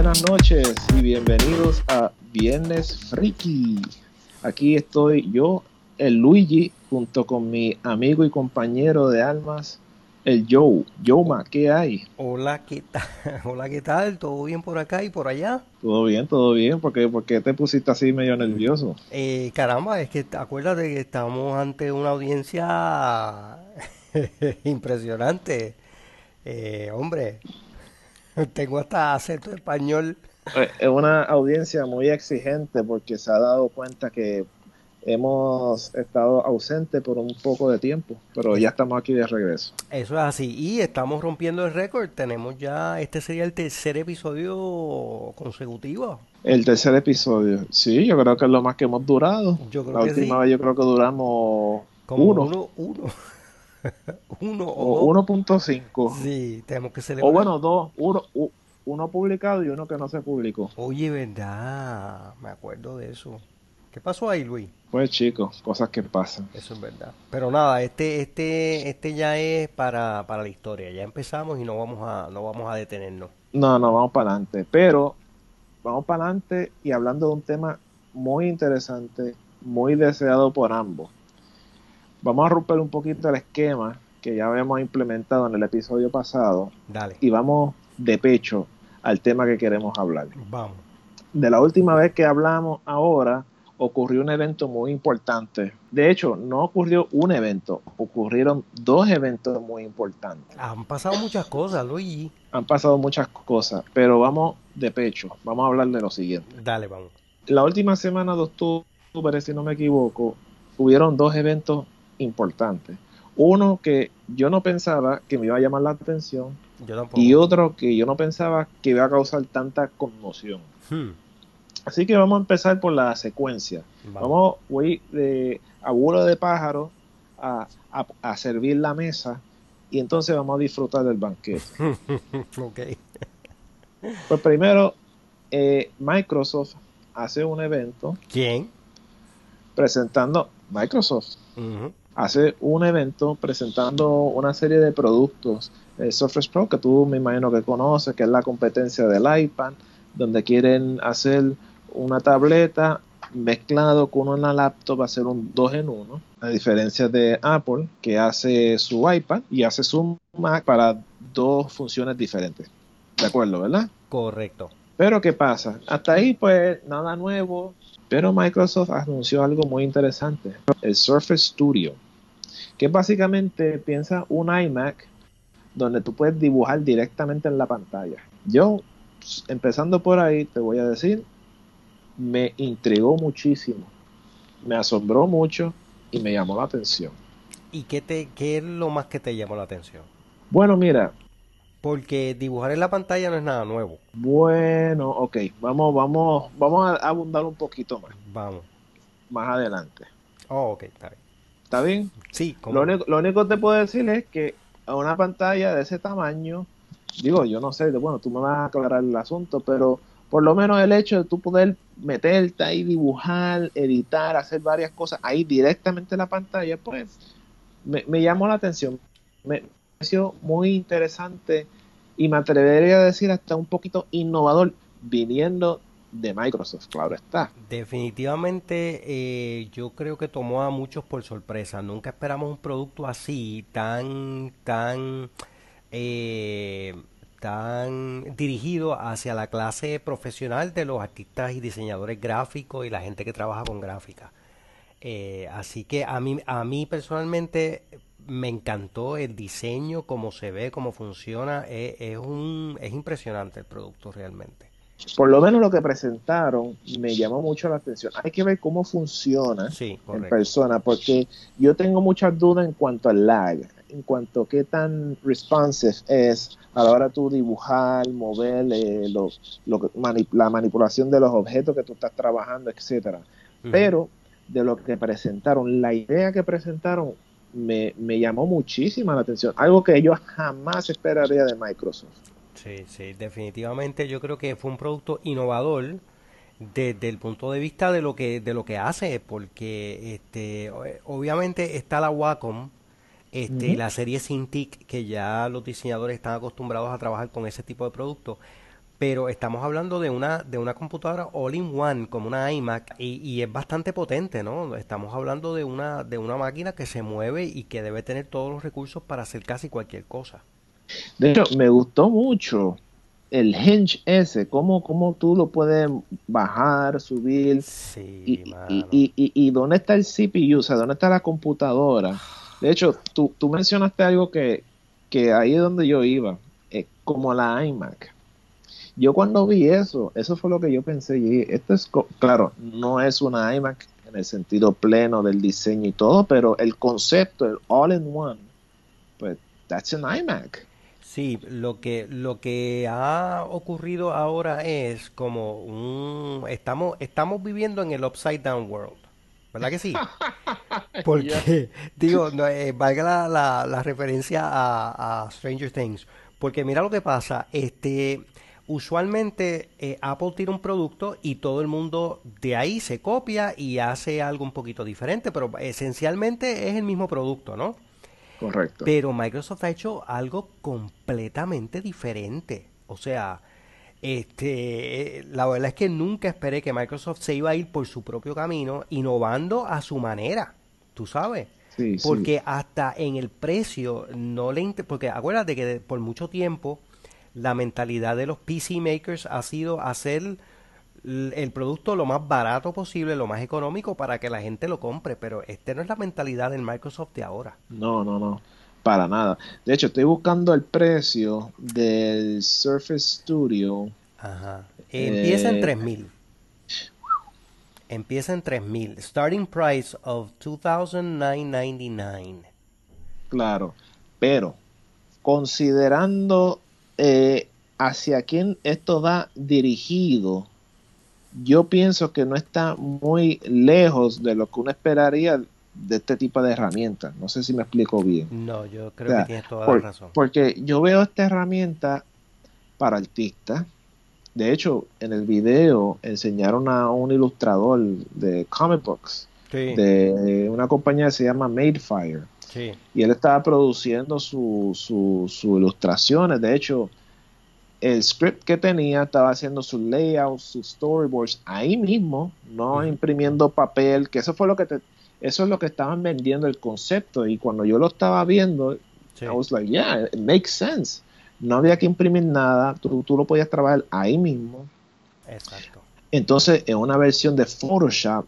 Buenas noches y bienvenidos a Viernes Friki. Aquí estoy yo, el Luigi, junto con mi amigo y compañero de almas, el Joe. Joe, ¿qué hay? Hola, ¿qué tal? Hola, ¿qué tal? ¿Todo bien por acá y por allá? Todo bien, todo bien. ¿Por qué, por qué te pusiste así medio nervioso? Eh, caramba, es que acuérdate que estamos ante una audiencia impresionante. Eh, hombre, tengo hasta acento español. Eh, Es una audiencia muy exigente porque se ha dado cuenta que hemos estado ausentes por un poco de tiempo, pero ya estamos aquí de regreso. Eso es así. Y estamos rompiendo el récord. Tenemos ya, este sería el tercer episodio consecutivo. El tercer episodio, sí, yo creo que es lo más que hemos durado. Yo creo La que última sí. vez yo creo que duramos Como uno uno, uno, uno o o dos. 1.5. Sí, tenemos que O celebrar. bueno, dos, uno, uno publicado y uno que no se publicó. Oye, verdad, me acuerdo de eso. ¿Qué pasó ahí, Luis? Pues chicos, cosas que pasan. Eso es verdad. Pero nada, este, este, este ya es para, para la historia. Ya empezamos y no vamos a, no vamos a detenernos. No, no, vamos para adelante. Pero vamos para adelante y hablando de un tema muy interesante, muy deseado por ambos. Vamos a romper un poquito el esquema que ya habíamos implementado en el episodio pasado Dale, y vamos de pecho al tema que queremos hablar. vamos. De la última vez que hablamos ahora, ocurrió un evento muy importante. De hecho, no ocurrió un evento, ocurrieron dos eventos muy importantes. Han pasado muchas cosas, Luis. Han pasado muchas cosas, pero vamos de pecho. Vamos a hablar de lo siguiente. Dale, vamos. La última semana de octubre, si no me equivoco, hubieron dos eventos importantes. Uno que yo no pensaba que me iba a llamar la atención Yo y otro que yo no pensaba que iba a causar tanta conmoción. Hmm, Así que vamos a empezar por la secuencia. vamos. Vamos, voy de abuelo de pájaro a, a- a servir la mesa y entonces vamos a disfrutar del banquete. Ok. Pues primero, eh, Microsoft hace un evento ¿Quién? presentando, Microsoft Ujú. Hace un evento presentando una serie de productos, el Surface Pro, que tú me imagino que conoces, que es la competencia del iPad, donde quieren hacer una tableta mezclado con una laptop, hacer un 2 en 1, a diferencia de Apple, que hace su iPad y hace su Mac para dos funciones diferentes. De acuerdo, ¿verdad? Correcto. Pero ¿qué pasa? Hasta ahí pues nada nuevo, pero Microsoft anunció algo muy interesante, el Surface Studio, que básicamente piensa un iMac donde tú puedes dibujar directamente en la pantalla. Yo, empezando por ahí, te voy a decir, me intrigó muchísimo, me asombró mucho y me llamó la atención. ¿Y qué te, qué es lo más que te llamó la atención? Bueno, mira, Porque dibujar en la pantalla no es nada nuevo. bueno, ok, vamos, vamos, vamos a abundar un poquito más, Vamos. más adelante. Oh, ok, está bien. ¿Está bien? Sí, Lo único, lo único que te puedo decir es que a una pantalla de ese tamaño, digo, yo no sé, bueno, tú me vas a aclarar el asunto, pero por lo menos el hecho de tú poder meterte ahí, dibujar, editar, hacer varias cosas ahí directamente en la pantalla, pues me, me llamó la atención. Me pareció muy interesante y me atrevería a decir hasta un poquito innovador viniendo de Microsoft, claro está. Definitivamente eh, yo creo que tomó a muchos por sorpresa. Nunca esperamos un producto así, tan, tan, eh, tan dirigido hacia la clase profesional de los artistas y diseñadores gráficos y la gente que trabaja con gráfica. Eh, así que a mí, a mí personalmente me encantó el diseño, cómo se ve, cómo funciona. Es, es un, es impresionante el producto realmente. Por lo menos lo que presentaron me llamó mucho la atención. Hay que ver cómo funciona Sí, en persona, porque yo tengo muchas dudas en cuanto al lag, en cuanto a qué tan responsive es a la hora de tú dibujar, mover, eh, lo- lo mani- la manipulación de los objetos que tú estás trabajando, etcétera. Pero de lo que presentaron, la idea que presentaron me, me llamó muchísima la atención, algo que yo jamás esperaría de Microsoft. Sí, sí, definitivamente yo creo que fue un producto innovador desde el punto de vista de lo que de lo que hace, porque este obviamente está la Wacom, este, la serie Cintiq, que ya los diseñadores están acostumbrados a trabajar con ese tipo de productos, pero estamos hablando de una, de una computadora all-in-one, como una iMac, y, y, es bastante potente, ¿no? Estamos hablando de una, de una máquina que se mueve y que debe tener todos los recursos para hacer casi cualquier cosa. De hecho, me gustó mucho el hinge ese, cómo, cómo tú lo puedes bajar, subir. Sí, y, y, y, y, dónde está el CPU, o sea, dónde está la computadora. De hecho, tú, tú mencionaste algo que, que ahí es donde yo iba, eh, como la iMac. Yo cuando vi eso, eso fue lo que yo pensé. Y esto es, claro, no es una iMac en el sentido pleno del diseño y todo, pero el concepto, el all-in-one, pues, that's an iMac. Sí, lo que, lo que ha ocurrido ahora es como un... Estamos, estamos viviendo en el upside down world. ¿Verdad que sí? Porque, digo, no, eh, valga la, la, la referencia a, a, Stranger Things. Porque mira lo que pasa, este, usualmente eh, Apple tira un producto y todo el mundo de ahí se copia y hace algo un poquito diferente, pero esencialmente es el mismo producto, ¿no? Correcto. Pero Microsoft ha hecho algo completamente diferente. O sea, este, la verdad es que nunca esperé que Microsoft se iba a ir por su propio camino, innovando a su manera. ¿Tú sabes? Sí, porque sí. hasta en el precio no le porque acuérdate que de, por mucho tiempo la mentalidad de los PC makers ha sido hacer el producto lo más barato posible, lo más económico para que la gente lo compre, pero este no es la mentalidad del Microsoft de ahora. No, no, no, para nada. De hecho, estoy buscando el precio del Surface Studio. Ajá. Empieza eh, en 3000. Empieza en 3000. Starting price of 2999. Claro, pero considerando eh, hacia quién esto va dirigido, yo pienso que no está muy lejos de lo que uno esperaría de este tipo de herramientas. No sé si me explico bien. No, yo creo o sea, que tienes toda por, la razón. Porque yo veo esta herramienta para artistas. De hecho, en el video enseñaron a un ilustrador de comic books sí. de una compañía que se llama Madefire. Sí. Y él estaba produciendo sus su, su ilustraciones. De hecho, el script que tenía estaba haciendo sus layouts, sus storyboards ahí mismo, no uh -huh. imprimiendo papel, que eso fue lo que te, eso es lo que estaban vendiendo el concepto. Y cuando yo lo estaba viendo, sí. I was like, yeah, it makes sense. No había que imprimir nada, tú, tú lo podías trabajar ahí mismo. Exacto. Entonces, en una versión de Photoshop,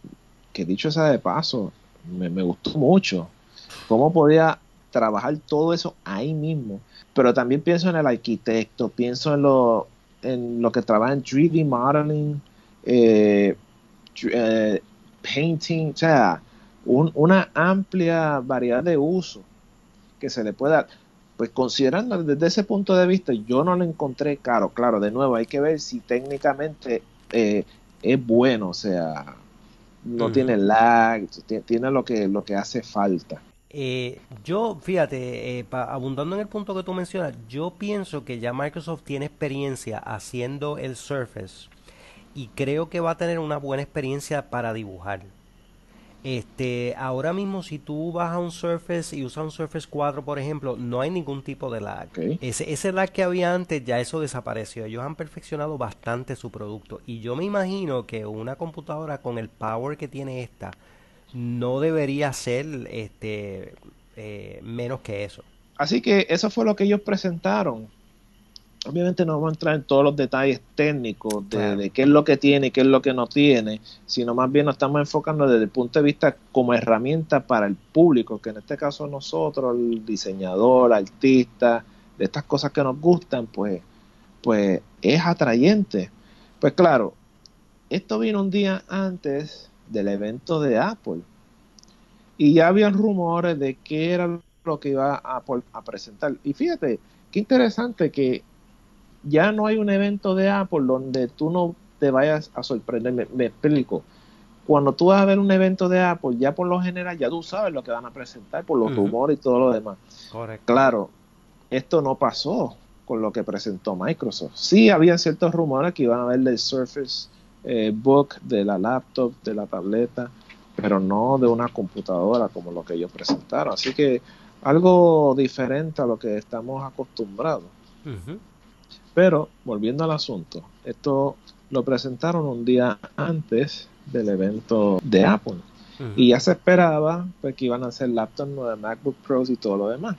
que dicho sea de paso, me, me gustó mucho. Cómo podía trabajar todo eso ahí mismo. Pero también pienso en el arquitecto, pienso en lo, en lo que trabaja en 3D modeling, eh, eh, painting, o sea, un, una amplia variedad de uso que se le puede dar. Pues considerando desde ese punto de vista, yo no lo encontré caro. Claro, de nuevo, hay que ver si técnicamente eh, es bueno, o sea, no tiene lag, tiene lo que, lo que hace falta. Eh, yo, fíjate, eh, pa, abundando en el punto que tú mencionas, yo pienso que ya Microsoft tiene experiencia haciendo el Surface y creo que va a tener una buena experiencia para dibujar. Este, ahora mismo si tú vas a un Surface y usas un Surface 4, por ejemplo, no hay ningún tipo de lag. Okay. Ese, ese lag que había antes, ya eso desapareció. Ellos han perfeccionado bastante su producto. Y yo me imagino que una computadora con el power que tiene esta, no debería ser este eh, menos que eso. Así que eso fue lo que ellos presentaron. Obviamente no vamos a entrar en todos los detalles técnicos de, claro. de, qué es lo que tiene y qué es lo que no tiene, sino más bien nos estamos enfocando desde el punto de vista como herramienta para el público, que en este caso nosotros, el diseñador, artista, de estas cosas que nos gustan, pues, pues es atrayente. Pues claro, esto vino un día antes del evento de Apple. Y ya habían rumores de qué era lo que iba a, presentar. Y fíjate, qué interesante que ya no hay un evento de Apple donde tú no te vayas a sorprender. Me, me, explico. Cuando tú vas a ver un evento de Apple, ya por lo general ya tú sabes lo que van a presentar por los uh -huh. rumores y todo lo demás. Correcto. Claro, esto no pasó con lo que presentó Microsoft. Sí, había ciertos rumores que iban a ver del Surface eh, book, de la laptop, de la tableta, pero no de una computadora como lo que ellos presentaron. Así que algo diferente a lo que estamos acostumbrados. Uh -huh. Pero, volviendo al asunto, esto lo presentaron un día antes del evento de Apple. Y ya se esperaba pues, que iban a hacer laptops de MacBook Pros y todo lo demás.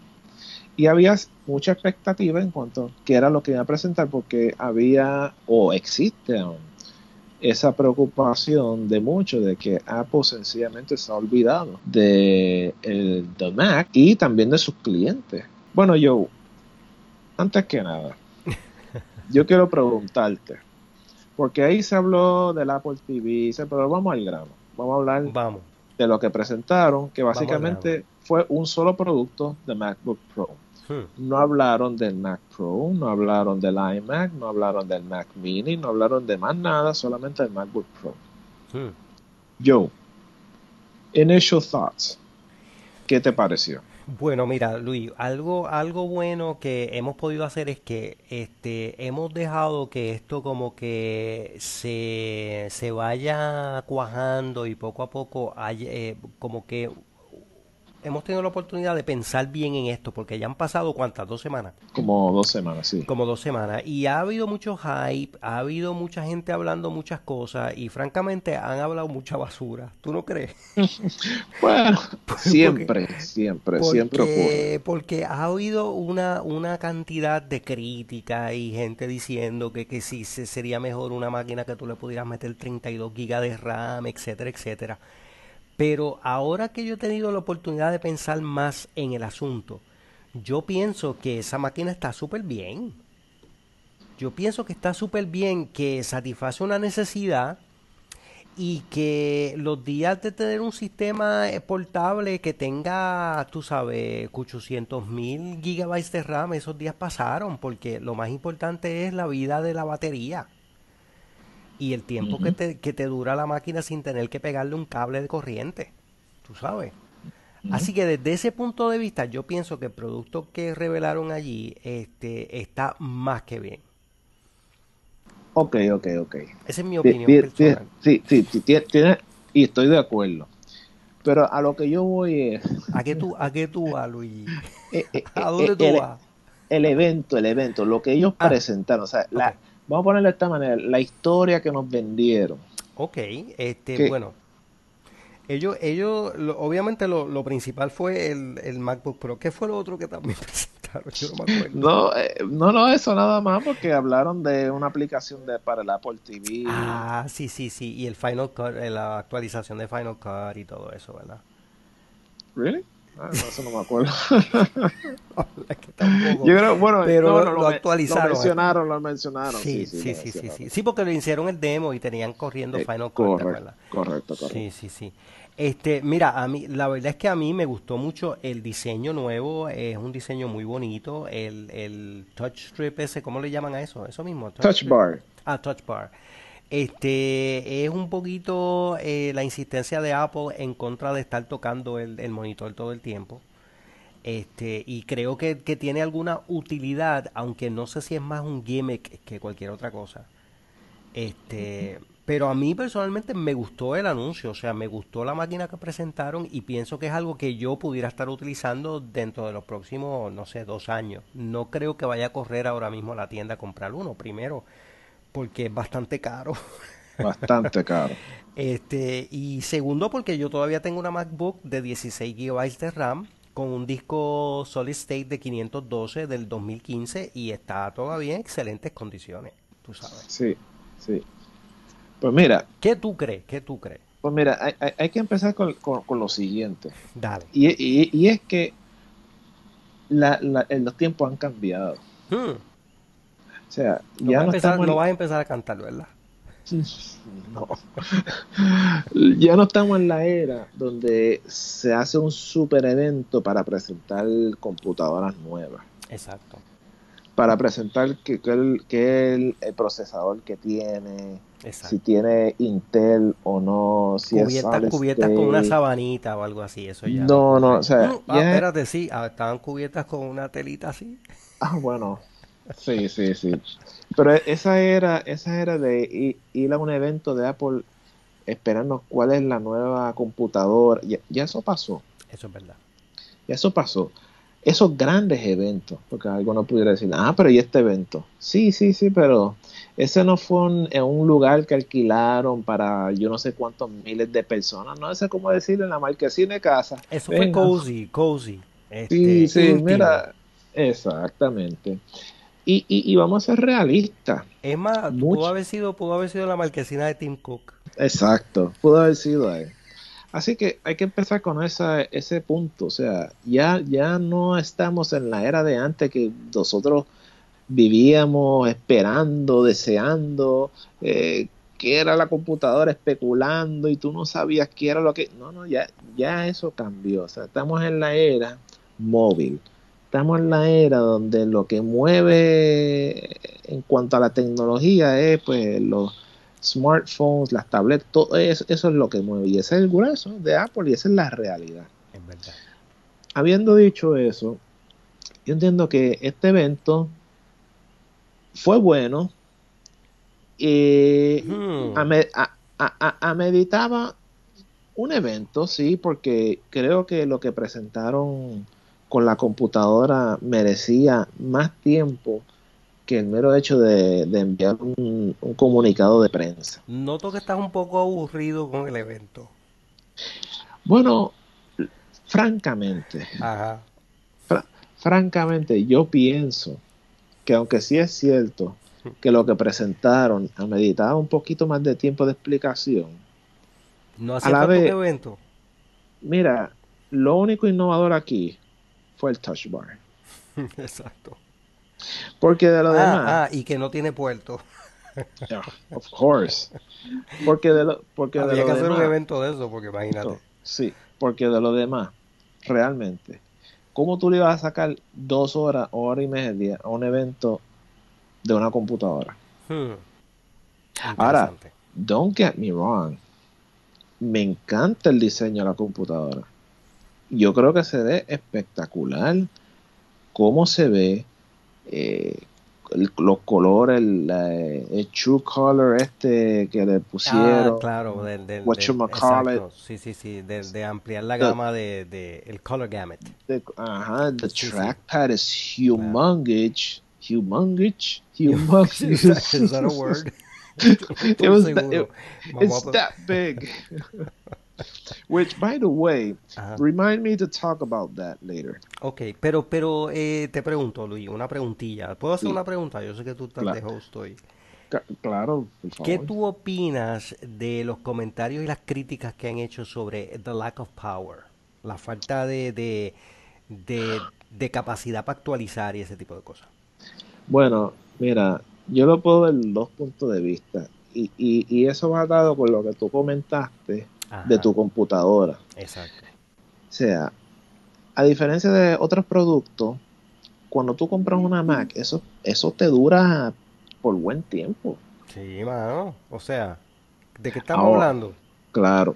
Y había mucha expectativa en cuanto a qué era lo que iba a presentar, porque había o existe aún esa preocupación de muchos de que Apple sencillamente se ha olvidado de el Mac y también de sus clientes. Bueno, yo, antes que nada, yo quiero preguntarte, porque ahí se habló del Apple TV, pero vamos al grano, vamos a hablar vamos. de lo que presentaron, que básicamente fue un solo producto de MacBook Pro. Hmm. No hablaron del Mac Pro, no hablaron del iMac, no hablaron del Mac Mini, no hablaron de más nada, solamente del MacBook Pro. Hmm. Joe, initial thoughts. ¿Qué te pareció? Bueno, mira, Luis, algo, algo bueno que hemos podido hacer es que este, hemos dejado que esto como que se, se vaya cuajando y poco a poco haya, eh, como que hemos tenido la oportunidad de pensar bien en esto, porque ya han pasado cuántas, dos semanas. Como dos semanas, sí. Como dos semanas. Y ha habido mucho hype, ha habido mucha gente hablando muchas cosas y francamente han hablado mucha basura. ¿Tú no crees? bueno, siempre, siempre, siempre ocurre. Porque ha habido una, una cantidad de críticas y gente diciendo que, que sí sería mejor una máquina que tú le pudieras meter 32 gigas de RAM, etcétera, etcétera. Pero ahora que yo he tenido la oportunidad de pensar más en el asunto, yo pienso que esa máquina está súper bien. Yo pienso que está súper bien, que satisface una necesidad y que los días de tener un sistema portable que tenga, tú sabes, 800 mil gigabytes de RAM, esos días pasaron, porque lo más importante es la vida de la batería y el tiempo que, te, que te dura la máquina sin tener que pegarle un cable de corriente, tú sabes. Así que desde ese punto de vista yo pienso que el producto que revelaron allí este, está más que bien. Ok, ok, ok. Esa es mi opinión personal. Sí, sí, sí, tiene, y estoy de acuerdo. Pero a lo que yo voy es... ¿A qué tú, a qué tú vas, Luis? Eh, eh, ¿A dónde eh, tú el, vas? El evento, el evento, lo que ellos ah. presentaron, o sea, la, vamos a ponerlo de esta manera, la historia que nos vendieron. Ok, este, bueno, ellos, ellos, obviamente lo, principal fue el, MacBook Pro. ¿Qué fue lo otro que también presentaron? Yo no me acuerdo. No, eh, no, no, eso nada más porque hablaron de una aplicación de, para el Apple TV. Ah, sí, sí, sí. Y el Final Cut, eh, la actualización de Final Cut y todo eso, ¿verdad? ¿Really? Ah, no, eso no me acuerdo. Yo creo, bueno, pero lo, actualizaron. Lo mencionaron, lo mencionaron. Sí, sí, sí, sí, sí, sí, porque lo hicieron el demo y tenían corriendo eh, Final Cut, correcto, correcto, correcto. Sí, sí, sí. Este, mira, a mí, la verdad es que a mí me gustó mucho el diseño nuevo, es un diseño muy bonito, el, el touch strip ese, ¿cómo le llaman a eso? Eso mismo. Touch, bar. Ah, touch bar. Este es un poquito eh, la insistencia de Apple en contra de estar tocando el, monitor todo el tiempo. Este, y creo que, tiene alguna utilidad, aunque no sé si es más un gimmick que cualquier otra cosa. Este, pero a mí personalmente me gustó el anuncio, o sea, me gustó la máquina que presentaron y pienso que es algo que yo pudiera estar utilizando dentro de los próximos, no sé, dos años. No creo que vaya a correr ahora mismo a la tienda a comprar uno. Primero, porque es bastante caro. Bastante caro. este, y segundo, porque yo todavía tengo una MacBook de 16 GB de RAM con un disco Solid State de 512 del 2015 y está todavía en excelentes condiciones, tú sabes. Sí, sí. Pues mira. ¿Qué tú crees? ¿Qué tú crees? Pues mira, hay, que empezar con, lo siguiente. Dale. Y, es que los tiempos han cambiado. Hmm. O sea, no ya no, estamos vas a empezar a cantar, ¿verdad? No. ya no estamos en la era donde se hace un super evento para presentar computadoras nuevas. Exacto. Para presentar que, que, el, procesador que tiene, si tiene Intel o no, si cubiertas, cubiertas con una sabanita o algo así, eso ya. No, no, o sea, ah, espérate, sí, ah, estaban cubiertas con una telita así. Ah, bueno, Sí, sí, sí. Pero esa era, esa era de ir a un evento de Apple esperando cuál es la nueva computadora. Ya, eso pasó. Eso es verdad. Ya eso pasó. esos grandes eventos, porque alguno pudiera decir, ah, pero ¿y este evento? Sí, sí, sí, pero ese no fue en un lugar que alquilaron para yo no sé cuántos miles de personas, no sé cómo decir en la marquesina de casa. Eso fue cozy, cozy. sí, este, sí, mira, exactamente. Y, y, vamos a ser realistas. Es más, pudo haber sido, pudo haber sido la marquesina de Tim Cook. Exacto, pudo haber sido ahí. Así que hay que empezar con esa, ese punto. O sea, ya, ya no estamos en la era de antes que nosotros vivíamos esperando, deseando, eh, que era la computadora especulando y tú no sabías qué era lo que... No, no, ya, ya eso cambió. O sea, estamos en la era móvil. Estamos en la era donde lo que mueve en cuanto a la tecnología es pues los smartphones, las tabletas, todo eso, eso es lo que mueve. Y ese es el grueso de Apple y esa es la realidad. Es verdad. Habiendo dicho eso, yo entiendo que este evento fue bueno. Y hmm. a, meditaba un evento, sí, porque creo que lo que presentaron con la computadora merecía más tiempo que el mero hecho de, enviar un, comunicado de prensa. Noto que estás un poco aburrido con el evento. Bueno, francamente, francamente, yo pienso que aunque sí es cierto que lo que presentaron meditaba un poquito más de tiempo de explicación, no hace tanto evento. Mira, lo único innovador aquí fue el touch bar. Exacto. Porque de lo ah, demás. Ah, y que no tiene puerto. of course. Porque de lo, porque Había que hacer un evento de eso, porque imagínate. sí, porque de lo demás, realmente, ¿cómo tú le vas a sacar dos horas o hora y media a un evento de una computadora? Hmm. Ahora, don't get me wrong. Me encanta el diseño de la computadora. Yo creo que se ve espectacular. Cómo se ve, eh, los colores, el, el, True Color este que le pusieron. Ah, claro, del, del, Sí, sí, sí, de, de ampliar la gama de, de, el color gamut. Ajá, the trackpad is humongous, humongous, humongous. is, that, a word? it was, it, it's that big. Which, by the way, remind me to talk about that later. Ok, pero, pero eh, te pregunto, Luis, una preguntilla. ¿Puedo hacer una pregunta? Yo sé que tú estás de host hoy. Claro, ¿Qué tú opinas de los comentarios y las críticas que han hecho sobre the lack of power? La falta de, de, de, capacidad para actualizar y ese tipo de cosas. Bueno, mira, yo lo puedo ver dos puntos de vista. Y, y, y eso va dado con lo que tú comentaste de tu computadora. Exacto. O sea, a diferencia de otros productos, cuando tú compras una Mac, eso, eso te dura por buen tiempo. Sí, mano. O sea, ¿de qué estamos hablando? Claro.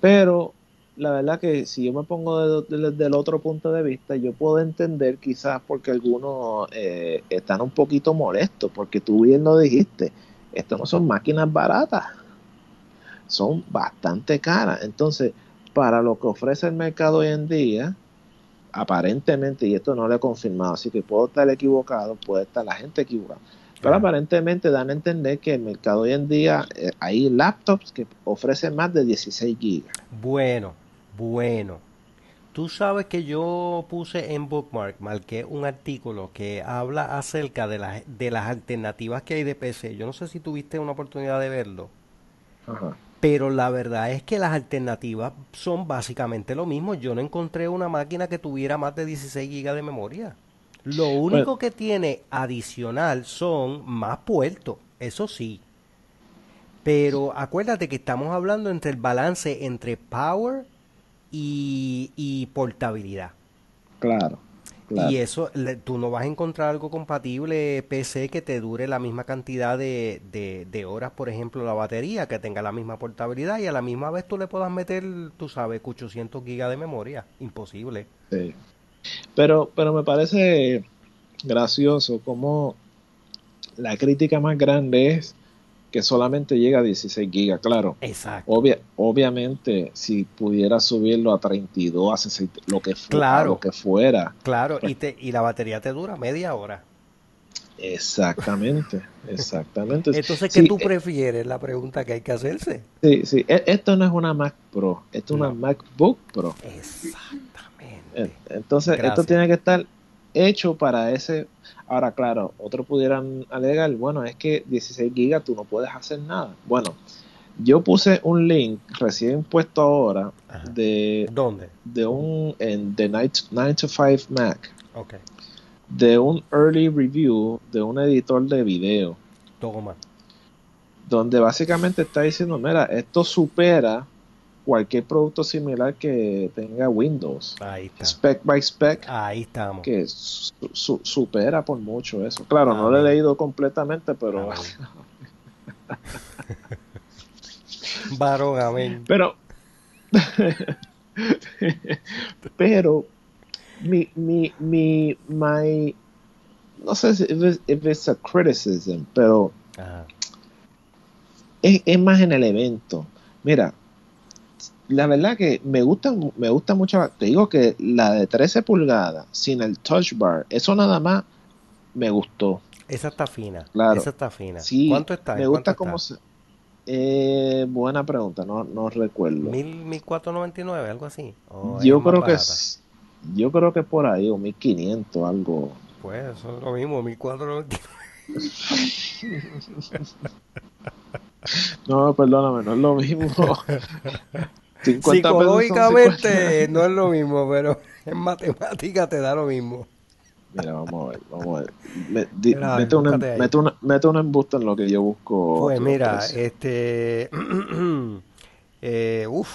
Pero la verdad que si yo me pongo del otro punto de vista, yo puedo entender quizás porque algunos eh, están un poquito molestos, porque tú bien lo dijiste, esto no son máquinas baratas son bastante caras. Entonces, para lo que ofrece el mercado hoy en día, aparentemente, y esto no lo he confirmado, así que puedo estar equivocado, puede estar la gente equivocada, pero aparentemente dan a entender que el mercado hoy en día eh, hay laptops que ofrecen más de 16 gigas. Bueno, bueno. Tú sabes que yo puse en Bookmark, marqué un artículo que habla acerca de, las de las alternativas que hay de PC. Yo no sé si tuviste una oportunidad de verlo. Ajá. Pero la verdad es que las alternativas son básicamente lo mismo. Yo no encontré una máquina que tuviera más de 16 GB de memoria. Lo único que tiene adicional son más puertos, eso sí. Pero acuérdate que estamos hablando entre el balance entre power y, y portabilidad. Claro. Y eso, tú no vas a encontrar algo compatible PC que te dure la misma cantidad de, de, horas, por ejemplo, la batería, que tenga la misma portabilidad y a la misma vez tú le puedas meter, tú sabes, 800 gigas de memoria. Imposible. Sí. Pero, pero me parece gracioso como la crítica más grande es que solamente llega a 16 gigas, claro. Exacto. Obvia, obviamente, si pudiera subirlo a 32, a 60, lo que, fu- a Claro. lo que fuera. Claro, Pues- y, te, y la batería te dura media hora. Exactamente, exactamente. Entonces, ¿qué Sí, tú eh, prefieres? La pregunta que hay que hacerse. Sí, sí. E- Esto no es una Mac Pro, esto es una. MacBook Pro. Exactamente. En- Entonces, Gracias. esto tiene que estar hecho para ese. Ahora, claro, otros pudieran alegar, bueno, es que 16 gigas tú no puedes hacer nada. Bueno, yo puse un link recién puesto ahora Ajá. de, ¿Dónde? de un en The 9 to 5 Mac, Ok. de un early review de un editor de video, Toma. donde básicamente está diciendo, mira, esto supera cualquier producto similar que tenga Windows. Ahí está. Spec by spec. Ahí estamos. que su- su- supera por mucho eso. Claro, no lo he leído completamente, pero. Varón, amén. pero pero mi mi mi my no sé si if it's, if it's a criticism, pero es, es más en el evento. Mira, la verdad que me gusta me gusta mucho, te digo que la de 13 pulgadas sin el touch bar, eso nada más me gustó. Esa está fina. Claro. Esa está fina. Sí, ¿Cuánto está? Me ¿En gusta cómo se. Eh, buena pregunta, no, no recuerdo. ¿Mil, mil cuatro noventa y nueve, algo así? ¿O es yo creo que es, yo creo que por ahí, o 1500, algo. Pues eso es lo mismo, mil cuatro noventa y No, perdóname, no es lo mismo. 50 pesos son Psicológicamente no es lo mismo, pero en matemática te da lo mismo. Mira, vamos a ver, vamos a ver. Me- di- Mira, mete, ahí. mete, una, mete una embusta en lo que yo busco. Pues mira, precios. este. eh, uf,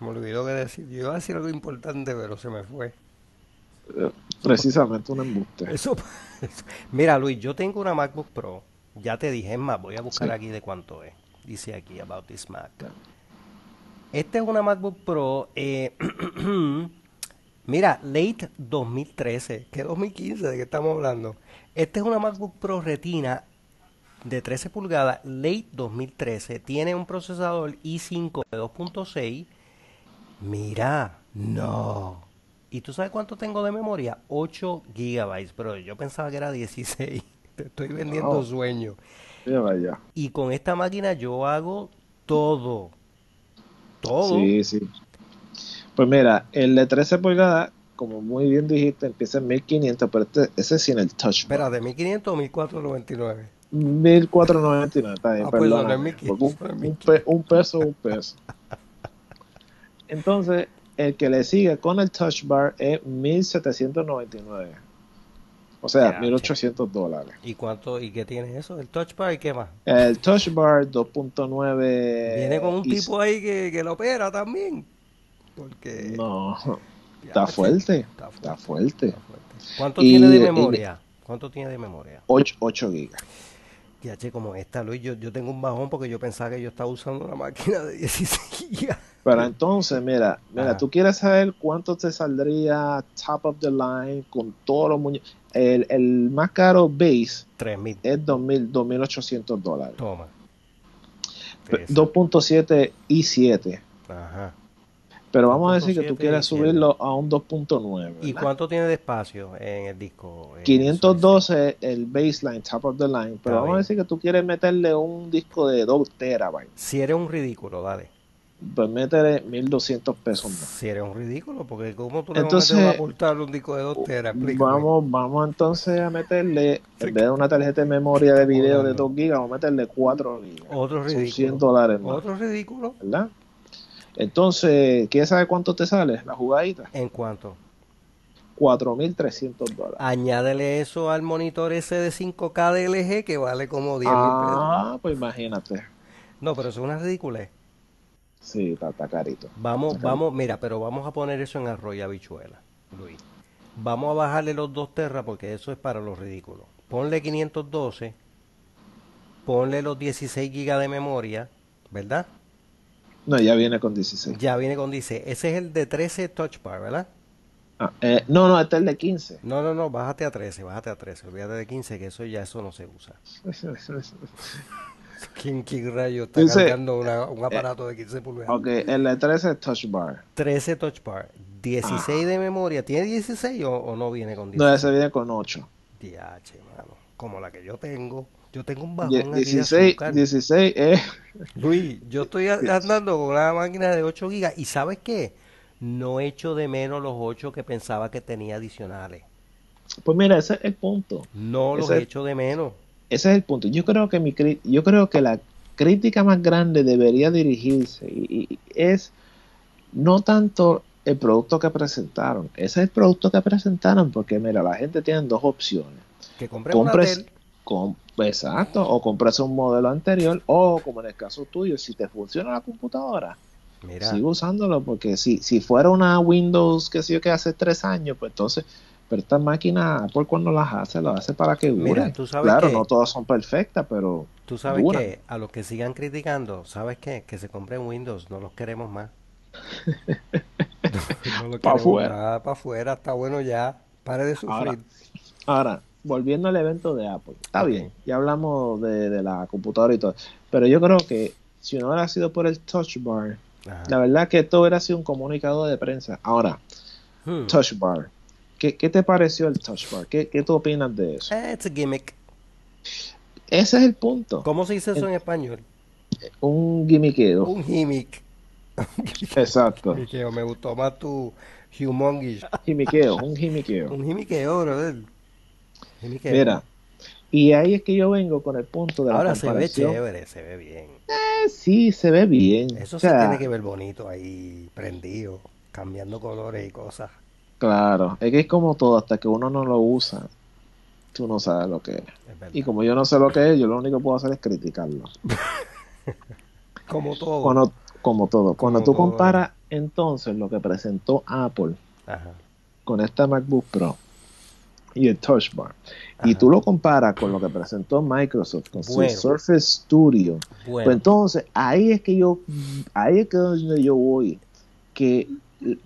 me olvidó que decir. Yo iba a decir algo importante, pero se me fue. Eh, Precisamente un embuste. Eso, eso- Mira, Luis, yo tengo una MacBook Pro. Ya te dije, es más, voy a buscar Sí. aquí de cuánto es. Dice aquí, about this Mac. Esta es una MacBook Pro. eh, mira, late 2013. ¿Qué 2015? ¿De qué estamos hablando? Esta es una MacBook Pro Retina de 13 pulgadas, late 2013. Tiene un procesador i5 de 2.6. Mira, no. ¿Y tú sabes cuánto tengo de memoria? 8 gigabytes, pero yo pensaba que era 16. Te estoy vendiendo vaya. Y con esta máquina yo hago todo. Todo. Sí, sí. Pues mira, el de 13 pulgadas, como muy bien dijiste, empieza en 1500, pero este, ese es sin el touch bar. Espera, de 1500 o 1499. 1499, está bien, Ah, pues no, no es perdóname, 1500, porque no es un, un pe- un peso, un peso. Entonces, el que le sigue con el touch bar es 1799. O sea, Ya, 1800 dólares. ¿Y cuánto? ¿Y qué tiene eso? ¿El touch bar y qué más? El touch bar 2.9. Viene con un y- tipo ahí que, que lo opera también. Porque. No, está fuerte. Está fuerte. Está fuerte. está fuerte. ¿Cuánto Y- tiene de y- memoria? ¿Cuánto tiene de memoria? 8, 8 gigas. Ya, che, como esta, Luis, yo, yo tengo un bajón porque yo pensaba que yo estaba usando una máquina de 16 gigas. Pero entonces, mira, mira, Ajá. tú quieres saber cuánto te saldría top of the line con todos los muñecos. El, el más caro base 3000. es 2000, 2800 dólares. Toma. Pe- Eso. 2.7 y 7. Ajá. Pero vamos a decir que 2.7 tú quieres 7. subirlo a un 2.9. ¿Y cuánto tiene de espacio en el disco? Eh, 512 el baseline, top of the line. Pero Está vamos a decir que tú quieres meterle un disco de 2 terabytes. Si eres un ridículo, dale. Pues métele 1200 pesos más. Si eres un ridículo, porque ¿cómo tú le Entonces, vas a meter una portada a un disco de 2 teras? Vamos, vamos entonces a meterle, en vez de una tarjeta de memoria de video de Jodando. 2 gigas, vamos a meterle 4 gigas. Otro Son ridículo. 100 dólares más, Otro ridículo. ¿verdad? Entonces, ¿quieres saber cuánto te sale la jugadita? ¿En cuánto? 4.300 dólares. Añádele eso al monitor ese de 5K de LG que vale como 10 mil pesos. Ah, pues imagínate. No, pero eso es una ridícula. Sí, está, está carito. Vamos, Está vamos, mira, pero vamos a poner eso en arroz y habichuela, Luis. Vamos a bajarle los 2 terras porque eso es para los ridículos. Ponle 512, ponle los 16 gigas de memoria, ¿verdad? No, ya viene con 16. Ya viene con dice, ese es el de 13 touch bar, ¿verdad? Ah, eh, no, no, este es el de 15. No, no, no, bájate a 13, bájate a 13, olvídate de 15 que eso ya eso no se usa. ¿Quién, quién rayo está Dice, cargando una- un aparato de 15 pulgadas? ok, el de 13 Touch Bar. 13 touch bar, 16 de memoria. ¿Tiene 16 o, o no viene con No, 16? ese viene con 8. DH, mano. Como la que yo tengo. Yo tengo un bajón aquí de 16, azúcar. 16 es... Luis, yo estoy andando con una máquina de 8 gigas y ¿sabes qué? No echo de menos los 8 que pensaba que tenía adicionales. Pues mira, ese es el punto. No los Ese- echo de menos. Ese es el punto. Yo creo que mi yo creo que la crítica más grande debería dirigirse y, y es no tanto el producto que presentaron. Ese es el producto que presentaron porque mira, la gente tiene dos opciones. Que Compres, tel. com- exacto, o compres un modelo anterior o como en el caso tuyo, si te funciona la computadora, Mira, sigue usándolo porque si, si fuera una Windows que sé yo que hace tres años, pues entonces, pero estas máquinas, Apple cuando las hace, las hace para que Mira, duren. tú sabes Claro, que- no todas son perfectas, pero tú sabes duran. que a los que sigan criticando, ¿sabes qué? Que se compren Windows, no los queremos más. No los Pa' queremos afuera. para afuera, está bueno ya. Pare de sufrir. Ahora, volviendo al evento de Apple, está bien, ya hablamos de, de la computadora y todo, pero yo creo que si no hubiera sido por el Touch Bar, Ajá. la verdad que esto hubiera sido un comunicado de prensa. Ahora, Hmm. Touch Bar, ¿qué, qué te pareció el Touch Bar? ¿Qué, qué tú opinas de eso? Eh, It's a gimmick. Ese es el punto, ¿Cómo se dice eso en español? un gimmickeo. Un gimmick. Exacto, Gimmickeo, me gustó más tu humongous. gimmickeo, un gimmickeo. Un gimmickeo, brother. Gimmickeo. Mira, y ahí es que yo vengo con el punto de la Ahora se ve chévere, se ve bien. Eh, sí, se ve bien. Eso O sí sea, tiene que ver bonito ahí, prendido, cambiando colores y cosas. Claro, es que es como todo, hasta que uno no lo usa, tú no sabes lo que es. Y como yo no sé lo que es, yo lo único que puedo hacer es criticarlo. Como todo. Cuando, como todo. Cuando Como tú todo. comparas entonces lo que presentó Apple Ajá. con esta MacBook Pro y el Touch Bar, y tú lo comparas con lo que presentó Microsoft con Bueno. su Surface Studio, Bueno, pues entonces ahí es que yo, ahí es que donde yo voy, que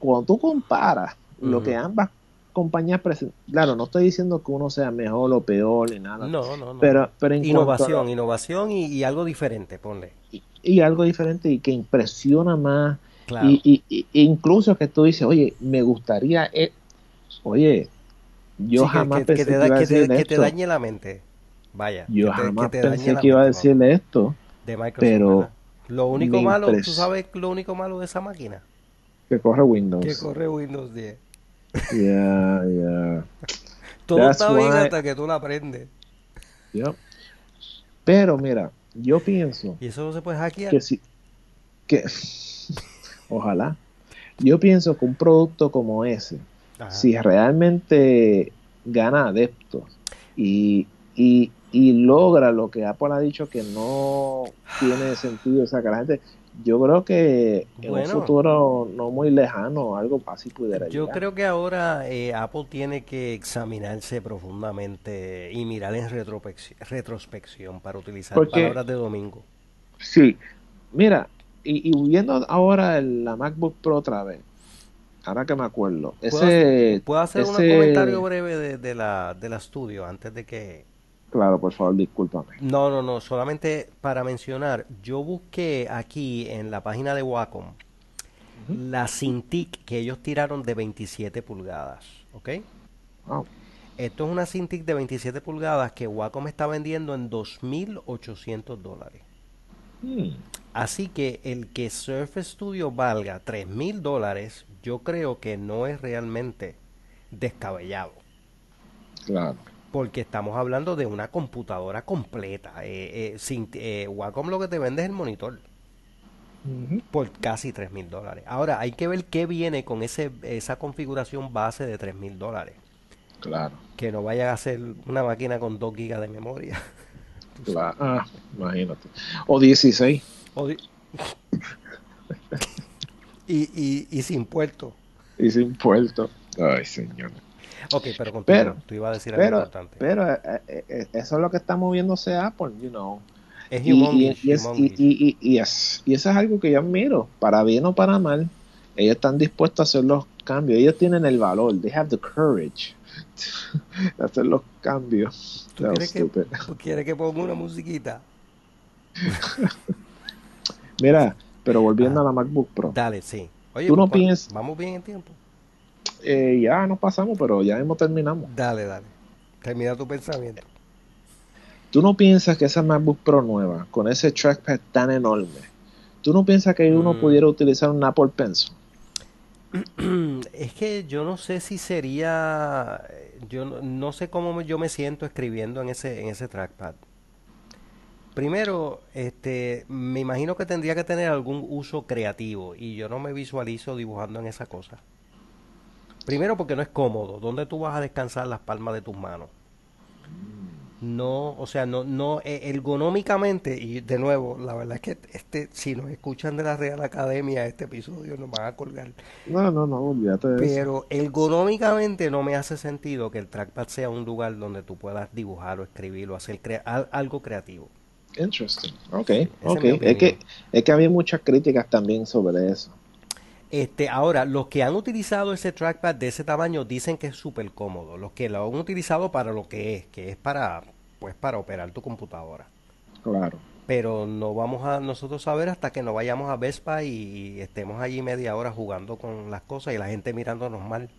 cuando tú comparas lo que ambas compañías presentan, claro, no estoy diciendo que uno sea mejor o peor ni nada, no, no, no. pero, pero en innovación, innovación y, y algo diferente, ponle. y, y algo diferente y que impresiona más Claro. y, y- y- e incluso que tú dices, oye, me gustaría, eh, oye, yo Sí, jamás que, pensé que te, da- que te- que te dañe la mente. Vaya. Yo que te- que jamás te pensé que iba a decirle esto, De Microsoft, pero ¿verdad? Lo único malo, ¿tú sabes lo único malo de esa máquina? que corre Windows. Que corre Windows 10. Ya, ya. Todo That's está bien why- hasta que tú la aprendes. ya. Pero mira, yo pienso Y eso no se puede hackear. que si, que, ojalá, yo pienso que un producto como ese, Ajá. si realmente gana adeptos y, y, y logra lo que Apple ha dicho que no tiene sentido, o sea, que la gente, yo creo que en Bueno. un futuro no muy lejano algo así pudiera Yo llegar. creo que ahora eh, Apple tiene que examinarse profundamente y mirar en retrospección para utilizar Porque- palabras de domingo. Sí, mira, y, y viendo ahora el- la MacBook Pro otra vez, ahora que me acuerdo, ¿Puedo, ese, puedo hacer un comentario breve de, de la, de la estudio antes de que... claro, por favor, discúlpame. No, no, no, solamente para mencionar, yo busqué aquí en la página de Wacom la Cintiq que ellos tiraron de 27 pulgadas, ¿ok? Wow. Esto es una Cintiq de 27 pulgadas que Wacom está vendiendo en 2.800 dólares. Hmm, Así que el que Surface Studio valga 3.000 dólares, yo creo que no es realmente descabellado. claro. Porque estamos hablando de una computadora completa. Eh, eh, sin, eh, Wacom lo que te vende es el monitor por casi 3.000 dólares. Ahora, hay que ver qué viene con ese, esa configuración base de 3.000 dólares. Claro. Que no vaya a ser una máquina con 2 gigas de memoria. Claro. Ah, imagínate. O 16. O di- y, y, y sin puerto. Y sin puerto. Ay, señor. Ok, pero continúa. Pero- Tú ibas a decir algo Pero, importante. pero eh, eh, eh, eso es lo que está moviéndose Apple, you know. es Y, y, humongous, y es- y- humongous. y- es- y eso es algo que yo admiro. Para bien o para mal, ellos están dispuestos a hacer los cambios. Ellos tienen el valor. They have the courage de hacer los cambios. ¿Tú quieres que, tú quieres que ponga una musiquita? Mira, pero volviendo a la MacBook Pro. Dale, sí. Oye, ¿Tú no pues, piensas- Vamos bien en tiempo. Eh, ya nos pasamos, pero ya hemos terminamos. Dale, dale. Termina tu pensamiento. ¿Tú no piensas que esa MacBook Pro nueva, con ese trackpad tan enorme, tú no piensas que uno Mm. pudiera utilizar un Apple Pencil? Es que yo no sé si sería, yo no, no sé cómo yo me siento escribiendo en ese, en ese trackpad. Primero, este, me imagino que tendría que tener algún uso creativo y yo no me visualizo dibujando en esa cosa. Primero porque no es cómodo. ¿Dónde tú vas a descansar las palmas de tus manos? No, o sea, no, no, eh, ergonómicamente, y de nuevo, la verdad es que este, si nos escuchan de la Real Academia, este episodio nos van a colgar. No, no, no, olvídate de eso. Pero ergonómicamente no me hace sentido que el trackpad sea un lugar donde tú puedas dibujar o escribir o hacer crea- algo creativo. Interesting. Ok, es ok. Es que, es que había muchas críticas también sobre eso. Este, ahora, los que han utilizado ese trackpad de ese tamaño dicen que es súper cómodo. Los que lo han utilizado para lo que es, que es para, pues, para operar tu computadora. Claro. Pero no vamos a nosotros saber hasta que no vayamos a Vespa y estemos allí media hora jugando con las cosas y la gente mirándonos mal.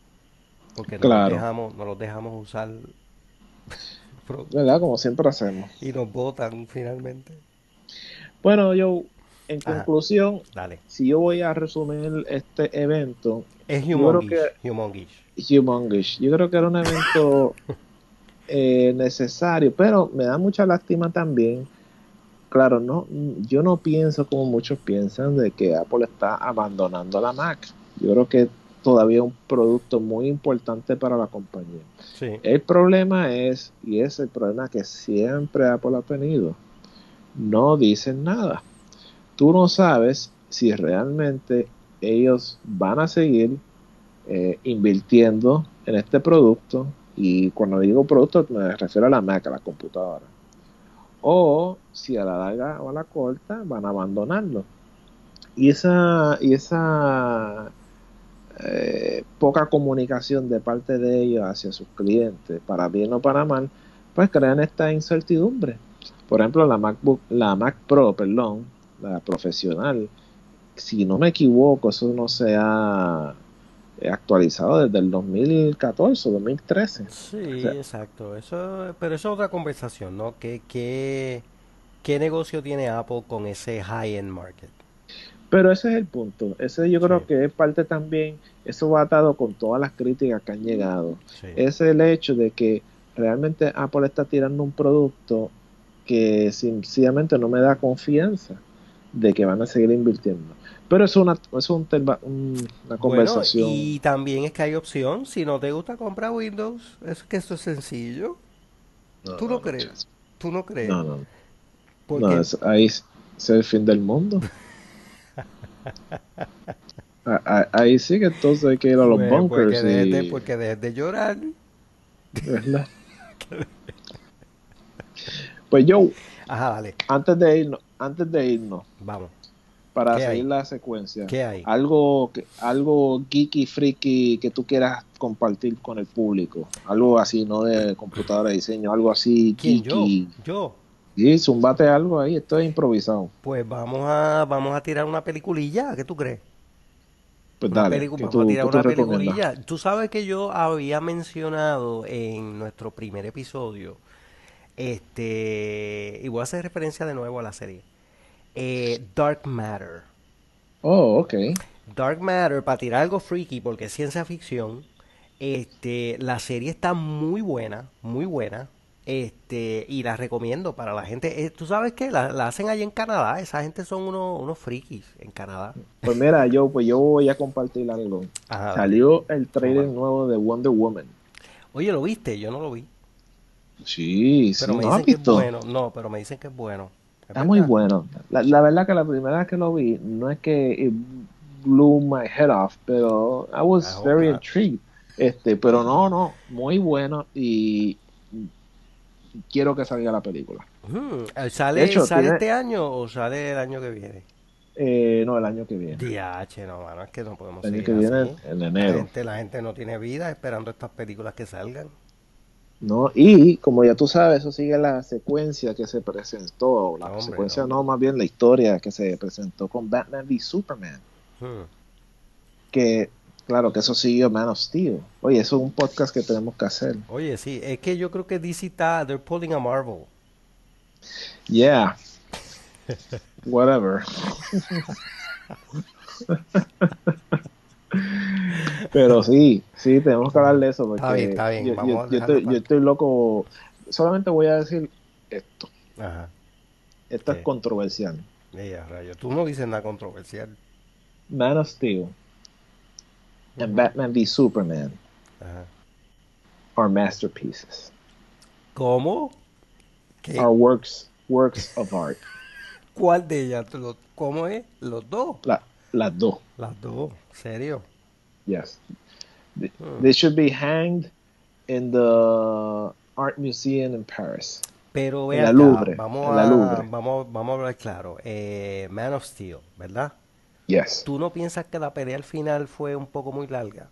Porque no Claro. los dejamos, no los dejamos usar ¿Verdad? Como siempre hacemos. y nos botan finalmente. Bueno, yo, en Ajá. conclusión, Dale. si yo voy a resumir este evento, Es Yo humongous, que- humongous. Humongous, yo creo que era un evento eh, necesario, pero me da mucha lástima también. Claro, no, yo no pienso como muchos piensan de que Apple está abandonando la Mac. Yo creo que todavía es un producto muy importante para la compañía. Sí. El problema es, y es el problema que siempre Apple ha tenido, no dicen nada. Tú no sabes si realmente ellos van a seguir eh, invirtiendo en este producto, y cuando digo producto me refiero a la Mac, a la computadora, o si a la larga o a la corta van a abandonarlo. Y esa, y esa eh, poca comunicación de parte de ellos hacia sus clientes, para bien o para mal, pues crean esta incertidumbre. Por ejemplo, la MacBook, la Mac Pro, perdón, la profesional, si no me equivoco, eso no se ha eh, actualizado desde el 2014 o 2013. Sí, O sea- exacto. Eso, pero eso es otra conversación, ¿no? ¿Qué, qué, qué negocio tiene Apple con ese high-end market? Pero ese es el punto. Ese yo creo que es parte también, eso va atado con todas las críticas que han llegado. Sí. es el hecho de que realmente Apple está tirando un producto que sencillamente no me da confianza de que van a seguir invirtiendo. Pero es una, es un una Bueno, conversación. y también es que hay opción. Si no te gusta, compra Windows. Es que esto es sencillo. ¿Tú no crees? ¿Tú no crees? No, no. Porque no, es- ahí es es el fin del mundo. Ah, ah, ahí sí que entonces hay que ir a los Pues, bunkers. porque dejes de, y- porque dejes de llorar. ¿verdad? Pues yo, Ajá, dale. antes de irnos, antes de irnos, Vamos. para seguir la secuencia, ¿Qué hay? algo que, algo geeky, freaky que tú quieras compartir con el público, algo así, no de computadora de diseño, algo así ¿Quién? Yo. geeky. Yo. Sí, zumbate algo ahí, esto es improvisado. Pues vamos a, vamos a tirar una peliculilla. ¿Qué tú crees? Pues Una dale, vamos tú, a tirar una peliculilla. Tú sabes que yo había mencionado en nuestro primer episodio, este, y voy a hacer referencia de nuevo a la serie, eh, Dark Matter. Oh, ok. Dark Matter, para tirar algo freaky, porque es ciencia ficción, este, la serie está muy buena, muy buena, este, y la recomiendo para la gente. Eh, Tú sabes que la, la hacen allá en Canadá, esa gente son unos, unos frikis en Canadá. Pues mira, yo, pues yo voy a compartir algo. Ajá. Salió el trailer nuevo de Wonder Woman. Oye, ¿lo viste? Yo no lo vi. Sí, sí, Pero me ¿no has dicen que es bueno. No, pero me dicen que es bueno. ¿Es Está muy bueno. La, la verdad que la primera vez que lo vi, no es que it blew my head off, pero I was very not. intrigued. Este, pero no, no, muy bueno y quiero que salga la película. Eh, ¿Sale, hecho, sale tiene- este año o sale el año que viene? Eh, no, el año que viene. DH, no, mano, es que no podemos El año seguir que viene así. en La enero. gente, la gente no tiene vida esperando estas películas que salgan. ¿No? Y como ya tú sabes, eso sigue la secuencia que se presentó, la Hombre, secuencia no, más bien la historia que se presentó con Batman v Superman, Hmm. que claro que eso siguió Man of Steel. Oye, eso es un podcast que tenemos que hacer. Oye, sí, es que yo creo que DC está, they're pulling a Marvel. Yeah. Whatever. Pero sí, sí, tenemos que hablar de eso. Porque Está bien, está bien, Yo, vamos yo- estoy, para- yo estoy loco. Solamente voy a decir esto. Ajá. Esto ¿Qué? es controversial. Ella, rayo. Tú no dices nada controversial. Man of Steel and Ujú. Batman v Superman Ajá. are masterpieces. ¿Cómo? ¿Qué? Are works works of art. ¿Cuál de ellas? ¿Cómo es? Los dos. La- las dos. Las dos. ¿Serio? Yes. They, Hmm. they should be hanged in the art museum in Paris. Pero ve En la Louvre, vamos la a, vamos, vamos a hablar claro. Eh, Man of Steel, ¿verdad? Yes. ¿Tú no piensas que la pelea al final fue un poco muy larga?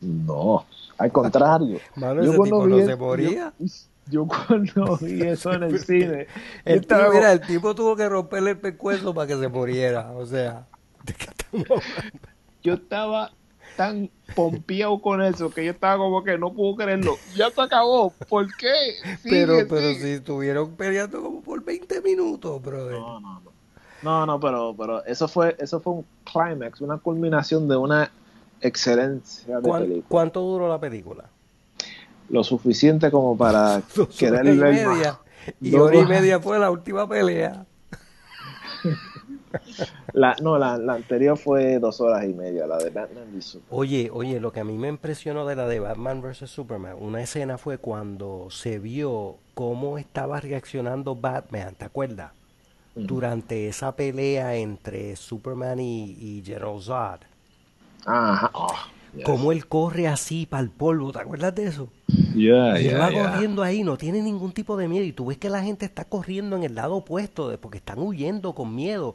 No, al contrario. Mano, Yo ese cuando tipo vi no el- se moría. Yo, yo cuando vi eso en el cine, El estaba, mira, el tipo tuvo que romperle el pescuezo para que se muriera. O sea, ¿de qué estamos hablando? yo estaba tan pompeado con eso que yo estaba como que no puedo creerlo. Ya se acabó. ¿Por qué? Sigue, Pero, pero sigue. si estuvieron peleando como por 20 minutos, brother. No, no, no. No, no, pero, pero eso fue, eso fue un climax, una culminación de una excelencia de ¿Cuán- película. ¿Cuánto duró la película? Lo suficiente como para horas y ver más. media. Y Dos hora y media fue la última pelea. La, no, la, la anterior fue dos horas y media, la de Batman v Superman. Oye, oye, lo que a mí me impresionó de la de Batman vs. Superman, una escena fue cuando se vio cómo estaba reaccionando Batman, ¿te acuerdas? Durante esa pelea entre Superman y, y General Zod. Ajá. Oh, yes. Cómo él corre así para el polvo, ¿te acuerdas de eso? Yeah, Y él yeah, va yeah. corriendo ahí, no tiene ningún tipo de miedo. Y tú ves que la gente está corriendo en el lado opuesto, de, porque están huyendo con miedo.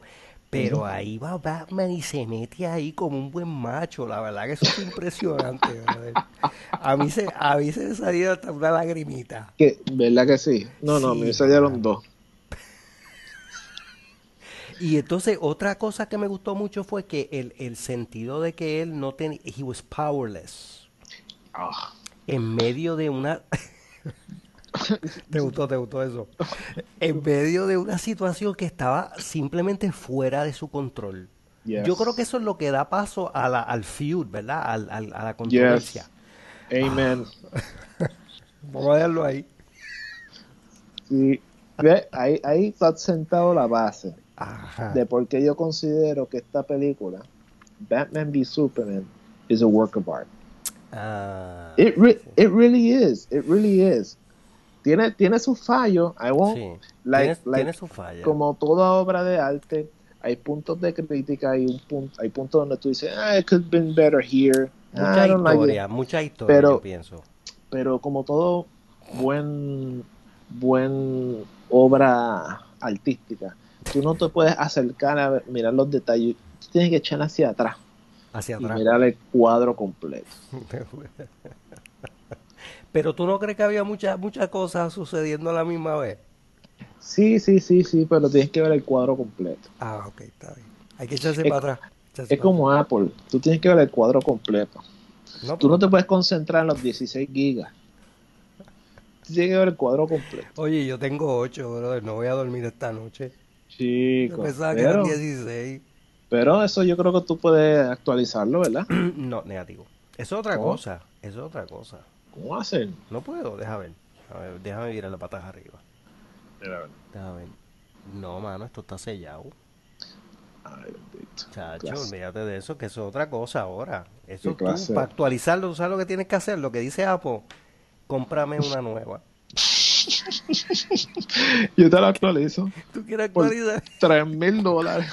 Pero ahí va Batman y se mete ahí como un buen macho. La verdad que eso es impresionante. A mí se, a mí se me salió hasta una lagrimita. ¿Verdad que sí? No, no, me salieron dos. Y entonces otra cosa que me gustó mucho fue que el, el sentido de que él no tenía, he was powerless. Ah, en medio de una... ¿Te gustó, te gustó eso? En medio de una situación que estaba simplemente fuera de su control. yes. Yo creo que eso es lo que da paso a la, al feud, ¿verdad? Al- al- a la controversia. Amen. Vamos a dejarlo ahí. Sí. Ve, ahí, ahí está sentado la base Ajá. de por qué yo considero que esta película, Batman v Superman, is a work of art. Ah, It, re- it really is. It really is. Tiene, tiene sus fallos. I won't. sí. like- tiene, like- tiene su falla. Como toda obra de arte, hay puntos de crítica, hay un punto, hay puntos donde tú dices, ah, it could have been better here. Mucha I don't like it." historia, mucha historia, Pero- yo pienso. pero como todo buen buen obra artística tú no te puedes acercar a ver- mirar los detalles tú tienes que echar hacia atrás Hacia y mirar el cuadro completo Pero tú no crees que había muchas muchas cosas sucediendo a la misma vez. sí sí sí sí pero tienes que ver el cuadro completo Ah, ok, está bien. Hay que echarse Es- para atrás. echarse es para como Apple tú tienes que ver el cuadro completo. No, tú no te puedes concentrar en los 16 gigas tú tienes que ver el cuadro completo Oye, yo tengo 8, brother. No voy a dormir esta noche. Yo chicos pensaba que eran pero, 16. Pero eso yo creo que tú puedes actualizarlo ¿verdad? No, negativo. Eso es otra ¿Cómo? cosa. Eso es otra cosa. ¿cómo hacen? No puedo, déjame ver. A ver, déjame mirar las patas arriba. Déjame ver. No, mano, esto está sellado. Ay, bendito. Chacho, Clase. olvídate de eso, que eso es otra cosa ahora. Eso tú, para actualizarlo, ¿tú sabes lo que tienes que hacer? Lo que dice Apple, cómprame una nueva. Yo te lo actualizo. ¿Tú quieres Por- actualizar? 3 mil dólares.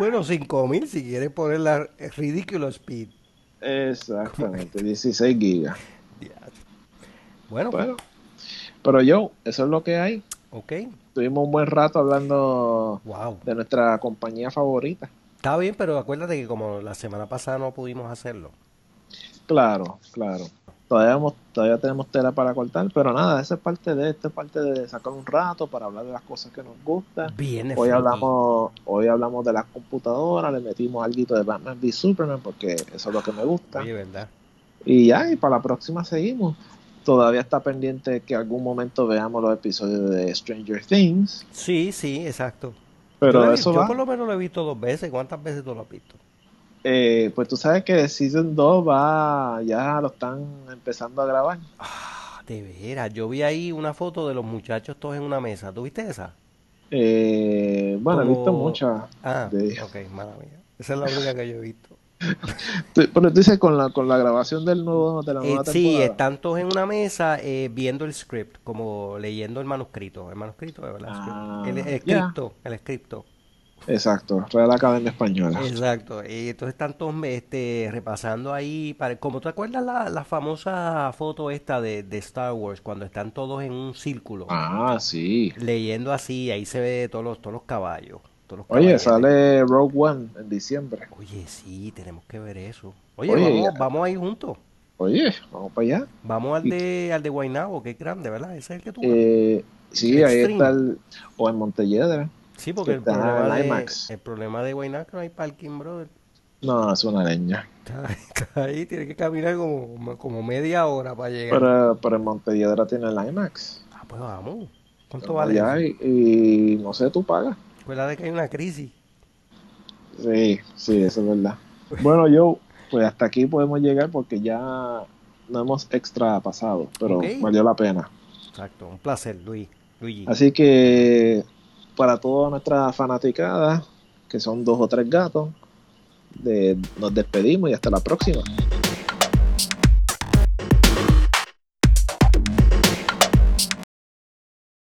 Bueno, 5000 si quieres poner la ridículo speed. Exactamente, 16 gigas. Bueno, pues, Bueno, pero yo, eso es lo que hay. ok. Tuvimos un buen rato hablando Wow. de nuestra compañía favorita. Está bien, pero acuérdate que como la semana pasada no pudimos hacerlo. Claro, claro. Todavía, hemos- todavía tenemos tela para cortar, pero nada, esa es parte de esto, es parte de sacar un rato para hablar de las cosas que nos gustan. Viene Hoy hablamos, hoy hablamos de las computadoras, le metimos algo de Batman v Superman porque eso es lo que me gusta. Oye, ¿verdad? Y ya, y para la próxima seguimos. Todavía está pendiente que algún momento veamos los episodios de Stranger Things, Sí, sí, exacto. pero yo, eso yo por lo menos lo he visto dos veces. ¿Cuántas veces tú lo has visto? Eh, pues tú sabes que Season 2 va, ya lo están empezando a grabar. Ah, de veras. Yo vi ahí una foto de los muchachos todos en una mesa. ¿Tú viste esa? Eh, bueno, he visto muchas. Ah, de- ok, mala mía. Esa es la única que yo he visto. Pero tú dices con la, con la grabación del nuevo, de la Eh, nueva sí, temporada. están todos en una mesa eh, viendo el script, como leyendo el manuscrito. El manuscrito, ¿verdad? Ah, el, el ya. escrito, el escrito. Exacto, Real Academia Española. Exacto. Y entonces están todos este, repasando ahí. Para, como te acuerdas la, la famosa foto esta de, de Star Wars, cuando están todos en un círculo, Ah, sí. leyendo así, ahí se ve todos los, todos los caballos. Todos los Oye, sale Rogue One en diciembre. Oye, sí, tenemos que ver eso. Oye, Oye, vamos, vamos a ir juntos. Oye, vamos para allá. Vamos al de, al de Guaynabo, que es grande, ¿verdad? Ese es el que tú. Eh, sí, ahí Extreme. está el. O en Montelledra. Sí, porque el problema, el de, IMAX. el problema de que no hay parking, brother. No, es una leña. Está, ahí, tiene que caminar como, como media hora para llegar. Pero, pero en Montelledra tiene el IMAX. Ah, pues vamos. ¿Cuánto vale Allá eso? y, y no sé, tú pagas. Acuérdate que hay una crisis. Sí, sí, eso es verdad. Bueno, yo, pues hasta aquí podemos llegar porque ya no hemos extra pasado, pero valió la pena. Exacto, un placer, Luis. Luigi. Así que para todas nuestras fanaticadas, que son dos o tres gatos, nos despedimos y hasta la próxima.